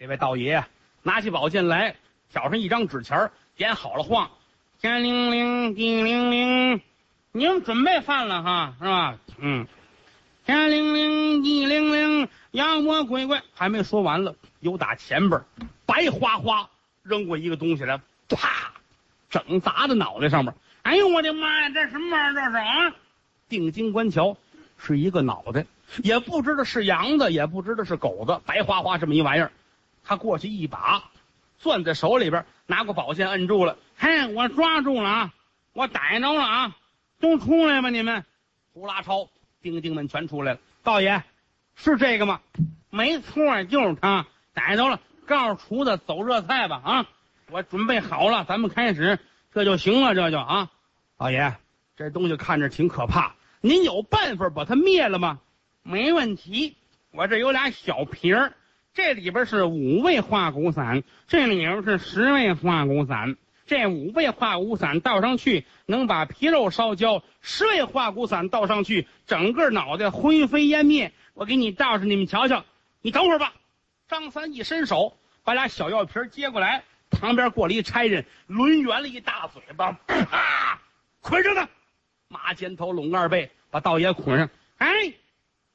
这位道爷拿起宝剑来，挑上一张纸钱，点好了晃，天灵灵，地灵灵，你们准备饭了哈，是吧？嗯，天灵灵，地灵灵，妖魔鬼怪还没说完了，有打前边白花花扔过一个东西来，啪，整砸在脑袋上面。哎呦我的妈呀，这什么玩意儿？这是啊！定睛观瞧，是一个脑袋，也不知道是羊的，也不知道是狗的，白花花这么一玩意儿。他过去一把攥在手里边，拿过宝剑摁住了。嘿，我抓住了啊！我逮着了啊！都出来吧，你们！呼啦超，丁丁们全出来了。道爷，是这个吗？没错，就是他，逮着了。告诉厨子走热菜吧啊！我准备好了，咱们开始，这就行了，这就啊。老爷，这东西看着挺可怕，您有办法把它灭了吗？没问题，我这有俩小瓶儿。这里边是五味化骨散，这里边是十味化骨散。这五味化骨散倒上去，能把皮肉烧焦；十味化骨散倒上去，整个脑袋灰飞烟灭。我给你倒上，你们瞧瞧。你等会儿吧。张三一伸手，把俩小药瓶接过来，旁边过来一差人，抡圆了一大嘴巴，啪，捆上他。马肩头拢二背，把道爷捆上。哎，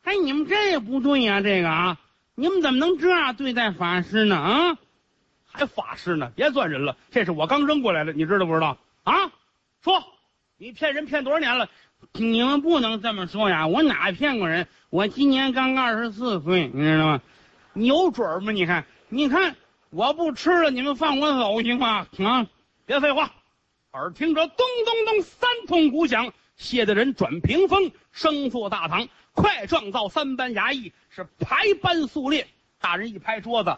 哎，你们这不对呀，这个啊。你们怎么能这样对待法师呢？啊，还法师呢？别算人了，这是我刚扔过来的，你知道不知道？啊，说，你骗人骗多少年了？你们不能这么说呀！我哪骗过人？我今年刚二十四岁，你知道吗？你有准吗？你看，你看，我不吃了，你们放我走行吗？啊，别废话！耳听着咚咚咚三通鼓响，谢的人转屏风，升坐大堂。快撞造三班衙役是排班肃列，大人一拍桌子，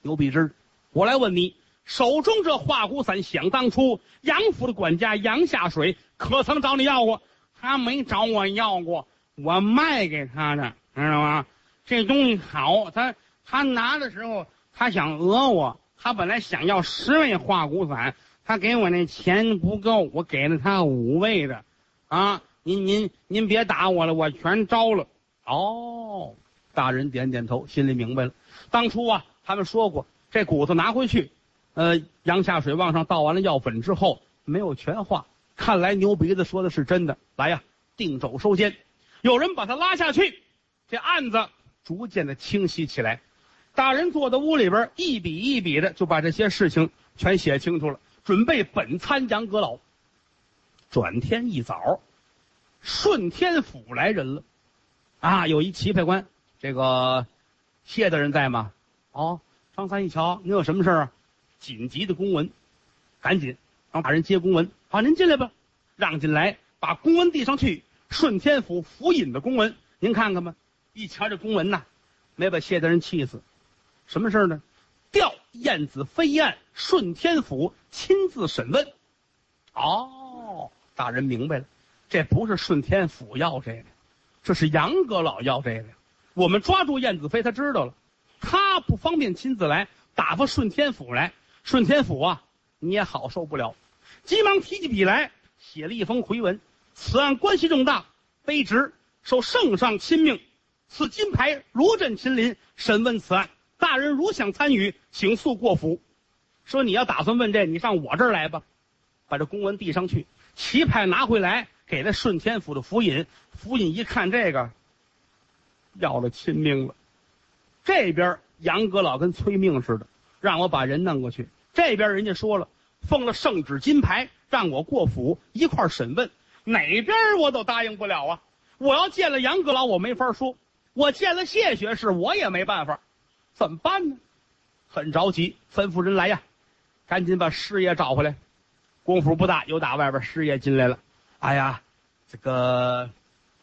牛逼之，我来问你，手中这化骨散，想当初杨府的管家杨下水可曾找你要过？他没找我要过，我卖给他的，知道吗？这东西好，他他拿的时候，他想讹我，他本来想要十味化骨散，他给我那钱不够，我给了他五味的，啊。您您您别打我了，我全招了。哦，大人点点头，心里明白了。当初啊，他们说过，这骨头拿回去，呃，杨下水往上倒完了药粉之后，没有全化。看来牛鼻子说的是真的。来呀，定肘收监。有人把他拉下去，这案子逐渐的清晰起来。大人坐在屋里边，一笔一笔的就把这些事情全写清楚了，准备本参杨阁老。转天一早。顺天府来人了，啊，有一棋牌官，这个谢大人在吗？哦，张三一瞧，你有什么事啊？紧急的公文，赶紧让大人接公文。好，您进来吧，让进来，把公文递上去。顺天府府尹的公文，您看看吧。一瞧这公文呐，没把谢大人气死。什么事儿呢？调燕子飞案，顺天府亲自审问。哦，大人明白了。这不是顺天府要这个，这是杨阁老要这个。我们抓住燕子飞，他知道了，他不方便亲自来，打发顺天府来。顺天府啊，你也好受不了，急忙提起笔来，写了一封回文。此案关系重大，卑职受圣上亲命，赐金牌如朕亲临审问此案。大人如想参与，请速过府。说你要打算问这，你上我这儿来吧。把这公文递上去，棋牌拿回来。给了顺天府的府尹，府尹一看这个，要了亲命了。这边杨阁老跟催命似的，让我把人弄过去。这边人家说了，奉了圣旨金牌，让我过府一块审问。哪边我都答应不了啊！我要见了杨阁老，我没法说；我见了谢学士，我也没办法。怎么办呢？很着急，吩咐人来呀，赶紧把师爷找回来。功夫不大，又打外边师爷进来了。哎呀，这个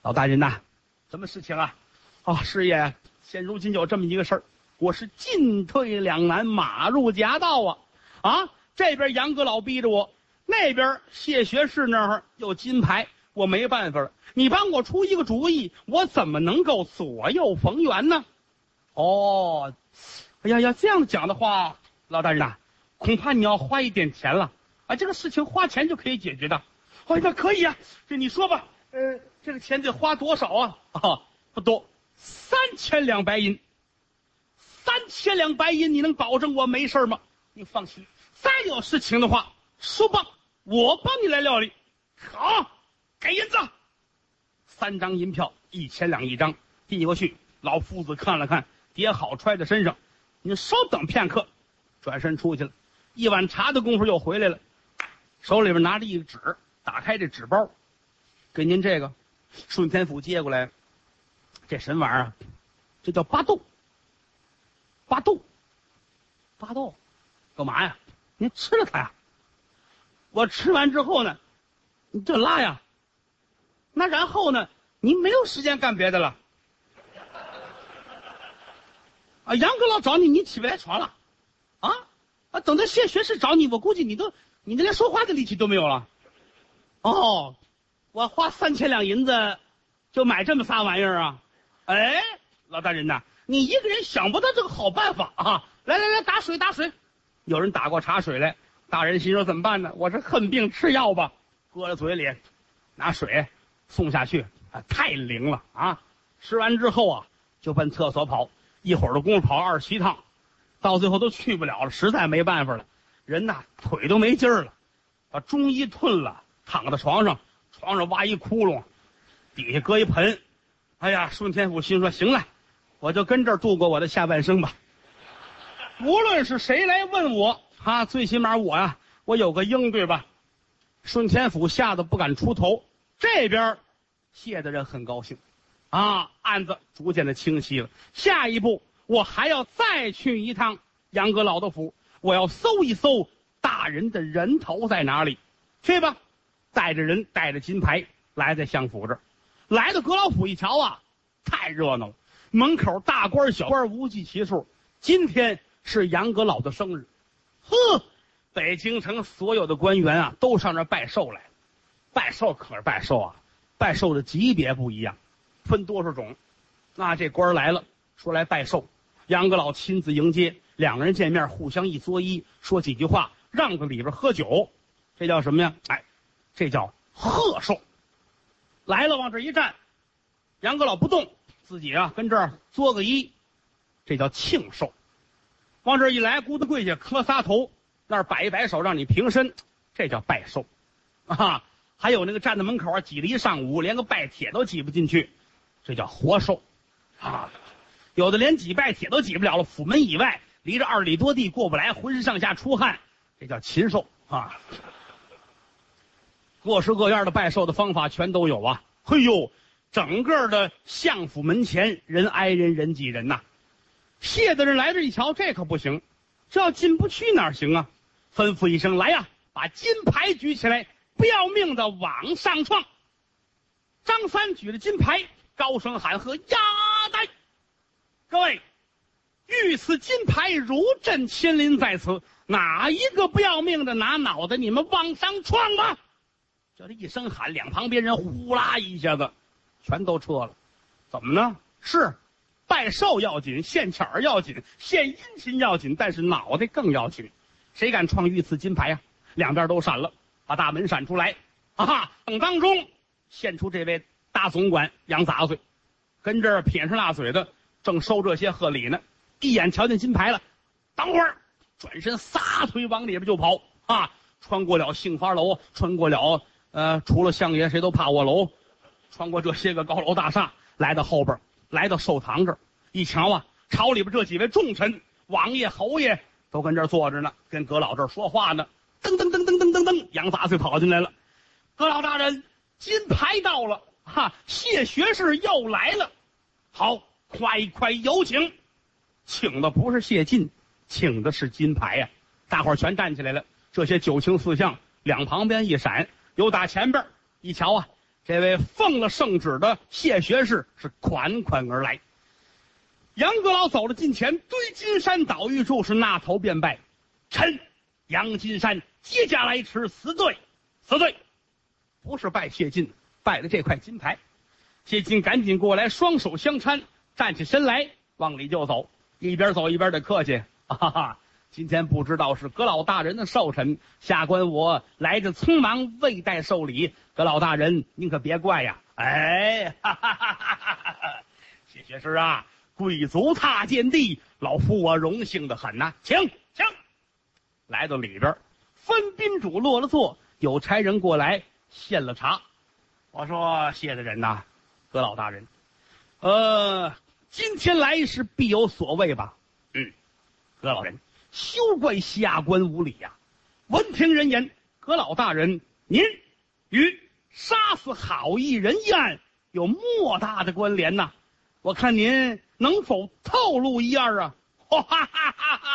老大人呐，什么事情啊？啊，师爷，现如今有这么一个事儿，我是进退两难，马入夹道啊！啊，这边杨阁老逼着我，那边谢学士那儿有金牌，我没办法了。你帮我出一个主意，我怎么能够左右逢源呢？哦，哎呀呀，这样讲的话，老大人呐，恐怕你要花一点钱了啊！这个事情花钱就可以解决的。哎，那可以啊，这你说吧，呃，这个钱得花多少啊？啊，不多，三千两白银。三千两白银，你能保证我没事吗？你放心，再有事情的话，说吧，我帮你来料理。好，给银子，三张银票，一千两一张，递过去。老夫子看了看，叠好揣在身上。你稍等片刻，转身出去了。一碗茶的功夫又回来了，手里边拿着一纸，打开这纸包，给您这个，顺天府接过来。这什么玩意儿？这叫巴豆。巴豆，巴豆，干嘛呀？您吃了它呀？我吃完之后呢，你这拉呀。那然后呢？您没有时间干别的了。啊，杨阁老找你，你起不来床了，啊啊！等到谢学士找你，我估计你都你连说话的力气都没有了。哦，我花三千两银子就买这么仨玩意儿啊？哎，老大人呐，你一个人想不到这个好办法啊！来来来，打水打水。有人打过茶水来，大人心说怎么办呢？我这恨病吃药吧，搁在嘴里，拿水送下去，啊，太灵了啊！吃完之后啊，就奔厕所跑。一会儿的功夫跑二十七趟，到最后都去不了了，实在没办法了，人呐腿都没劲儿了，把中医吞了，躺在床上，床上挖一窟窿，底下搁一盆，哎呀，顺天府心说行了，我就跟这儿度过我的下半生吧。无论是谁来问我，啊，最起码我呀，我有个应对吧。顺天府吓得不敢出头，这边谢大人很高兴。啊，案子逐渐的清晰了。下一步，我还要再去一趟杨阁老的府，我要搜一搜大人的人头在哪里。去吧，带着人，带着金牌来在相府这儿。来到阁老府一瞧啊，太热闹了，门口大官小官无计其数。今天是杨阁老的生日，呵，北京城所有的官员啊，都上这拜寿来。拜寿可是拜寿啊，拜寿的级别不一样。分多少种？那这官来了，说来拜寿，杨阁老亲自迎接，两个人见面，互相一作揖，说几句话，让在里边喝酒，这叫什么呀？哎，这叫贺寿。来了，往这一站，杨阁老不动，自己啊跟这儿作个揖，这叫庆寿。往这一来，咕咚跪下磕仨头，那儿摆一摆手让你平身，这叫拜寿。啊，还有那个站在门口啊挤了一上午，连个拜帖都挤不进去。这叫活寿，啊，有的连几拜帖都挤不了了，府门以外离着二里多地过不来，浑身上下出汗，这叫禽兽啊。各式各样的拜寿的方法全都有啊。嘿呦，整个的相府门前人挨人人挤人呐。谢大人来这一瞧，这可不行，这要进不去哪行啊？吩咐一声来呀，把金牌举起来，不要命的往上撞。张三举着金牌。高声喊喝：“压带！各位，御赐金牌，如朕亲临在此，哪一个不要命的拿脑袋？你们往上撞吧！”就这一声喊，两旁边人呼啦一下子，全都撤了。怎么呢？是拜寿要紧，献钱儿要紧，献殷勤要紧，但是脑袋更要紧。谁敢创御赐金牌呀？两边都闪了，把大门闪出来。啊哈！等当中献出这位。大总管杨杂碎，跟这儿撇上大嘴的，正收这些贺礼呢。一眼瞧见金牌了，等会儿转身撒腿往里边就跑啊！穿过了杏花楼，穿过了呃，除了相爷谁都怕我楼，穿过这些个高楼大厦，来到后边，来到寿堂这儿，一瞧啊，朝里边这几位重臣、王爷、侯爷都跟这儿坐着呢，跟阁老这儿说话呢。噔噔噔噔噔噔噔，杨杂碎跑进来了，阁老大人，金牌到了。哈，谢学士又来了，好，快快有请，请的不是谢晋，请的是金牌呀！大伙儿全站起来了，这些九卿四相两旁边一闪，有打前边一瞧啊，这位奉了圣旨的谢学士是款款而来。杨阁老走了近前，堆金山倒玉柱是那头便拜，臣杨金山接驾来迟，死罪，死罪，不是拜谢晋。拜了这块金牌，谢晋赶紧过来，双手相搀，站起身来，往里就走，一边走一边的客气。哈哈，今天不知道是阁老大人的寿辰，下官我来的匆忙，未带寿礼，阁老大人您可别怪呀。哎，哈哈哈哈哈！谢学士啊，贵族踏见地，老夫我荣幸的很呐，请请。来到里边，分宾主落了座，有差人过来献了茶。我说谢大人呐，葛老大人，呃，今天来是必有所谓吧？嗯，葛老人，休怪下官无礼呀。闻听人言，葛老大人，您与杀死好艺人一案有莫大的关联呐。我看您能否透露一二啊？哈哈哈哈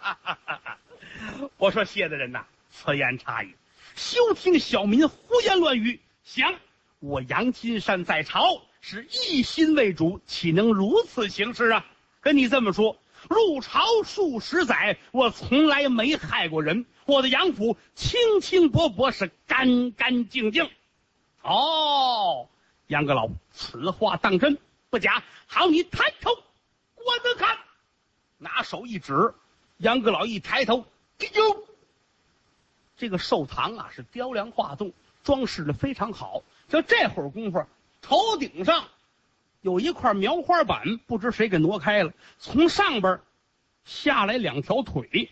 哈哈！我说谢大人呐，此言差矣，休听小民胡言乱语。想我杨金山在朝是一心为主，岂能如此行事啊？跟你这么说，入朝数十载，我从来没害过人。我的杨府清清薄薄，是干干净净。哦，杨阁老，此话当真不假？好，你抬头观着看，拿手一指，杨阁老一抬头。哎呦，这个寿堂啊是雕梁画栋，装饰的非常好。就这会儿功夫，头顶上有一块描花板，不知谁给挪开了。从上边下来两条腿，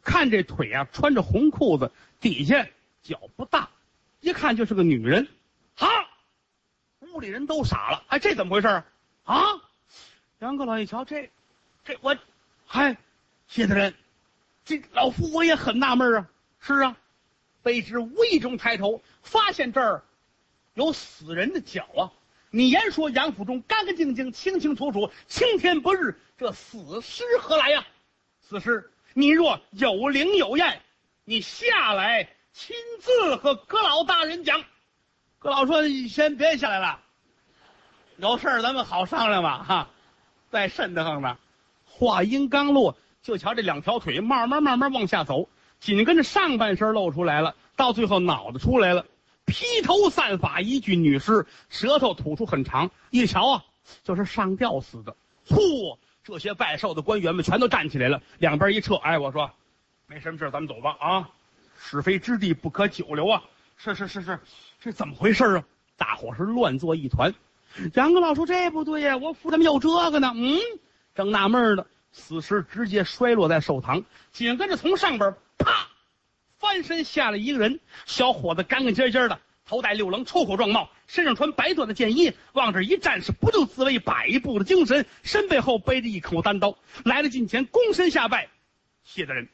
看这腿啊，穿着红裤子，底下脚不大，一看就是个女人。啊，屋里人都傻了。哎，这怎么回事啊？啊，杨阁老一瞧，这这我，嗨，谢大人。这老夫我也很纳闷啊，是啊，卑职无意中抬头发现这儿有死人的脚啊！你言说杨府中干干净净、清清楚楚、青天不日，这死尸何来呀？死尸，你若有灵有验，你下来亲自和阁老大人讲。阁老说：“你先别下来了，有事儿咱们好商量吧。”哈，在瘆得慌呢。话音刚落。就瞧这两条腿慢慢慢慢往下走，紧跟着上半身露出来了，到最后脑袋出来了，披头散发一具女尸，舌头吐出很长，一瞧啊，就是上吊死的。嚯！这些拜寿的官员们全都站起来了，两边一撤，哎，我说，没什么事咱们走吧啊，是非之地不可久留啊。是是是是，这怎么回事啊？大伙是乱作一团。杨阁老说这不对呀，我府怎么有这个呢？嗯，正纳闷呢。死尸直接摔落在寿堂，紧跟着从上边啪翻身下来一个人，小伙子干干净净的，头戴六棱抽口状帽，身上穿白缎的箭衣，往这一站是不就自卫百步的精神，身背后背着一口单刀，来了近前躬身下拜，谢大人，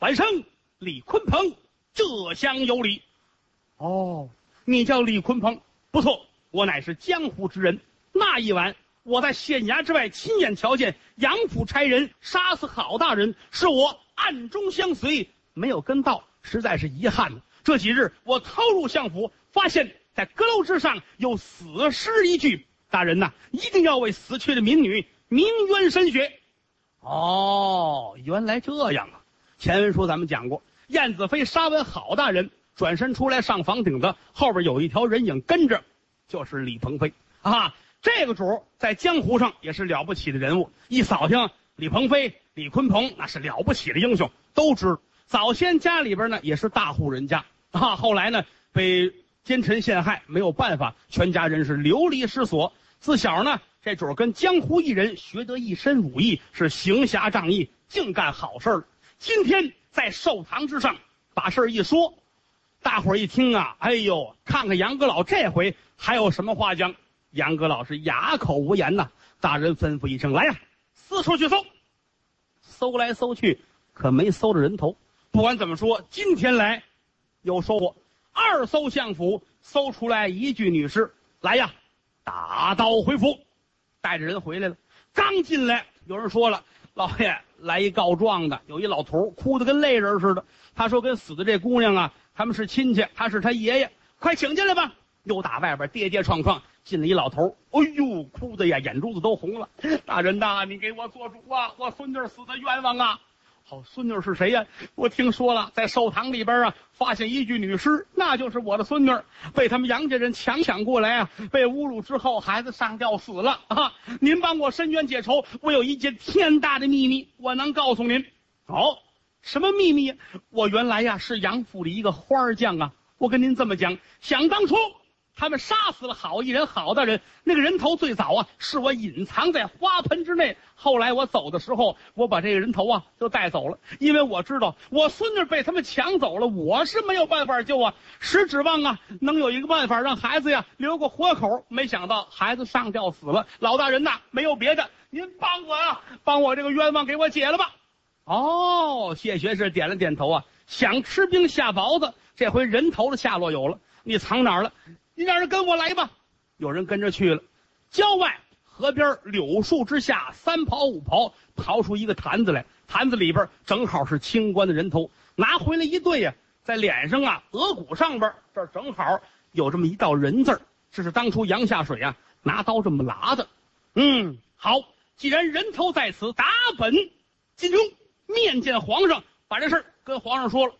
晚生李鲲鹏，浙乡有礼。哦，你叫李鲲鹏，不错，我乃是江湖之人。那一晚。我在县衙之外亲眼瞧见杨府差人杀死郝大人，是我暗中相随，没有跟到，实在是遗憾。这几日我偷入相府，发现在阁楼之上有死尸一具。大人呐，一定要为死去的民女鸣冤申雪。哦，原来这样啊！前文书咱们讲过，燕子飞杀完郝大人，转身出来上房顶子，后边有一条人影跟着，就是李鹏飞啊。这个主在江湖上也是了不起的人物，一扫听李鹏飞、李鲲鹏那是了不起的英雄，都知。早先家里边呢也是大户人家啊，后来呢被奸臣陷害，没有办法，全家人是流离失所。自小呢这主跟江湖艺人学得一身武艺，是行侠仗义，净干好事儿。今天在寿堂之上把事儿一说，大伙儿一听啊，哎呦，看看杨阁老这回还有什么话讲。杨阁老是哑口无言呐，大人吩咐一声：“来呀，四处去搜。”搜来搜去，可没搜着人头。不管怎么说，今天来有收获。二搜相府，搜出来一具女尸。来呀，打道回府，带着人回来了。刚进来，有人说了：“老爷，来一告状的，有一老头哭得跟泪人似的。他说跟死的这姑娘啊，他们是亲戚，他是他爷爷，快请进来吧。”又打外边跌跌撞撞进了一老头，哎呦，哭的呀，眼珠子都红了。大人呐，你给我做主啊！我孙女死的冤枉啊！好，孙女是谁呀？我听说了，在寿堂里边啊，发现一具女尸，那就是我的孙女，被他们杨家人强抢过来啊，被侮辱之后，孩子上吊死了啊！您帮我伸冤解仇，我有一件天大的秘密，我能告诉您。哦，什么秘密？我原来呀是杨府里一个花匠啊！我跟您这么讲，想当初。他们杀死了好一人、好大人。那个人头最早啊，是我隐藏在花盆之内。后来我走的时候，我把这个人头啊就带走了，因为我知道我孙女被他们抢走了，我是没有办法救啊，只指望啊能有一个办法让孩子呀留个活口。没想到孩子上吊死了，老大人呐，没有别的，您帮我啊，帮我这个冤枉给我解了吧。哦，谢学士点了点头啊，想吃兵下雹子，这回人头的下落有了，你藏哪儿了？你让人跟我来吧，有人跟着去了。郊外河边柳树之下，三刨五刨，刨出一个坛子来，坛子里边正好是清官的人头，拿回来一对呀，在脸上啊、额骨上边这正好有这么一道人字，这是当初杨下水啊拿刀这么剌的。嗯，好，既然人头在此，打本进宫面见皇上，把这事儿跟皇上说了。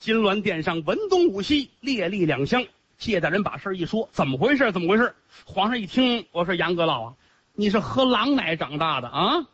金銮殿上文东武西，列立两厢。谢大人把事儿一说，怎么回事？怎么回事？皇上一听，我说杨阁老啊，你是喝狼奶长大的啊？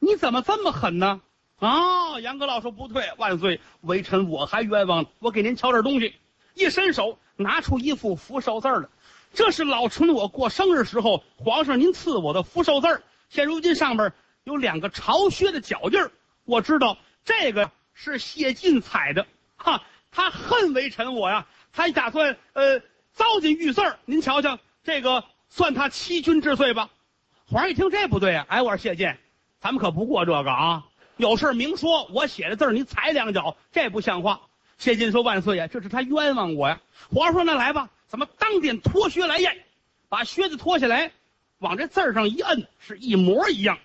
你怎么这么狠呢？啊！杨阁老说不退，万岁，微臣我还冤枉，我给您瞧点东西。一伸手拿出一副福寿字儿来，这是老臣我过生日时候，皇上您赐我的福寿字儿现如今上面有两个朝靴的脚印儿，我知道这个是谢晋踩的，哈，他恨微臣我呀。他打算呃糟践玉字儿，您瞧瞧这个算他欺君之罪吧。皇上一听这不对啊，哎，我说谢晋，咱们可不过这个啊，有事明说。我写的字儿你踩两脚，这不像话。谢晋说万岁呀，这是他冤枉我呀。皇上说那来吧，咱们当殿脱靴来验，把靴子脱下来，往这字上一摁，是一模一样。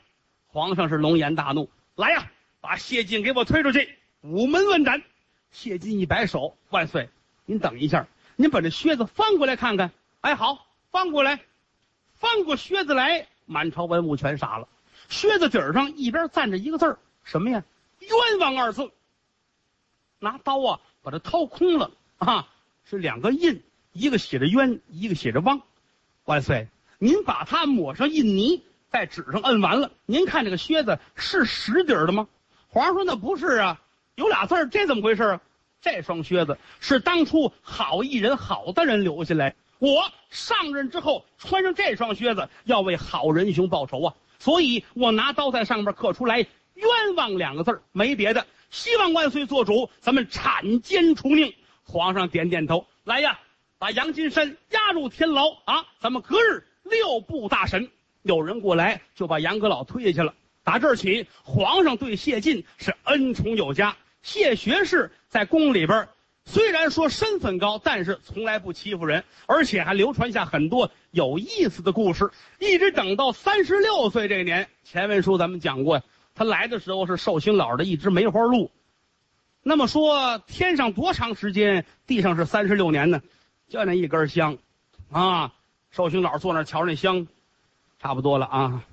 皇上是龙颜大怒，来呀，把谢晋给我推出去，午门问斩。谢晋一摆手，万岁。您等一下，您把这靴子翻过来看看。哎，好，翻过来，翻过靴子来，满朝文武全傻了。靴子底儿上一边站着一个字儿，什么呀？冤枉二字。拿刀啊，把它掏空了啊，是两个印，一个写着冤，一个写着汪。万岁，您把它抹上印泥，在纸上摁完了，您看这个靴子是实底儿的吗？皇上说那不是啊，有俩字儿，这怎么回事啊？这双靴子是当初好一人、好的人留下来。我上任之后穿上这双靴子，要为好人兄报仇啊！所以我拿刀在上面刻出来“冤枉”两个字没别的。希望万岁做主，咱们铲奸除佞。皇上点点头，来呀，把杨金山押入天牢啊！咱们隔日六部大审。有人过来就把杨阁老推下去了。打这儿起，皇上对谢晋是恩宠有加。谢学士在宫里边，虽然说身份高，但是从来不欺负人，而且还流传下很多有意思的故事。一直等到三十六岁这年，前文书咱们讲过，他来的时候是寿星老的一只梅花鹿。那么说天上多长时间，地上是三十六年呢？就那一根香，啊，寿星老坐那瞧那香，差不多了啊，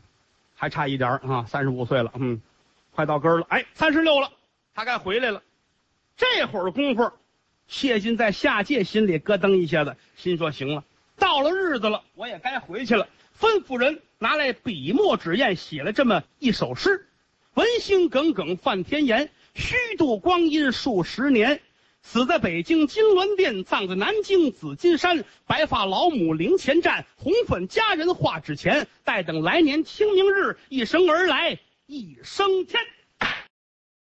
还差一点啊，三十五岁了，嗯，快到根了，哎，三十六了。他该回来了，这会儿功夫，谢晋在下界心里咯噔一下子，心说：“行了，到了日子了，我也该回去了。”吩咐人拿来笔墨纸砚，写了这么一首诗：“文心耿耿犯天言，虚度光阴数十年。死在北京金銮殿，葬在南京紫金山。白发老母灵前站，红粉佳人画纸前。待等来年清明日，一生而来一升天。”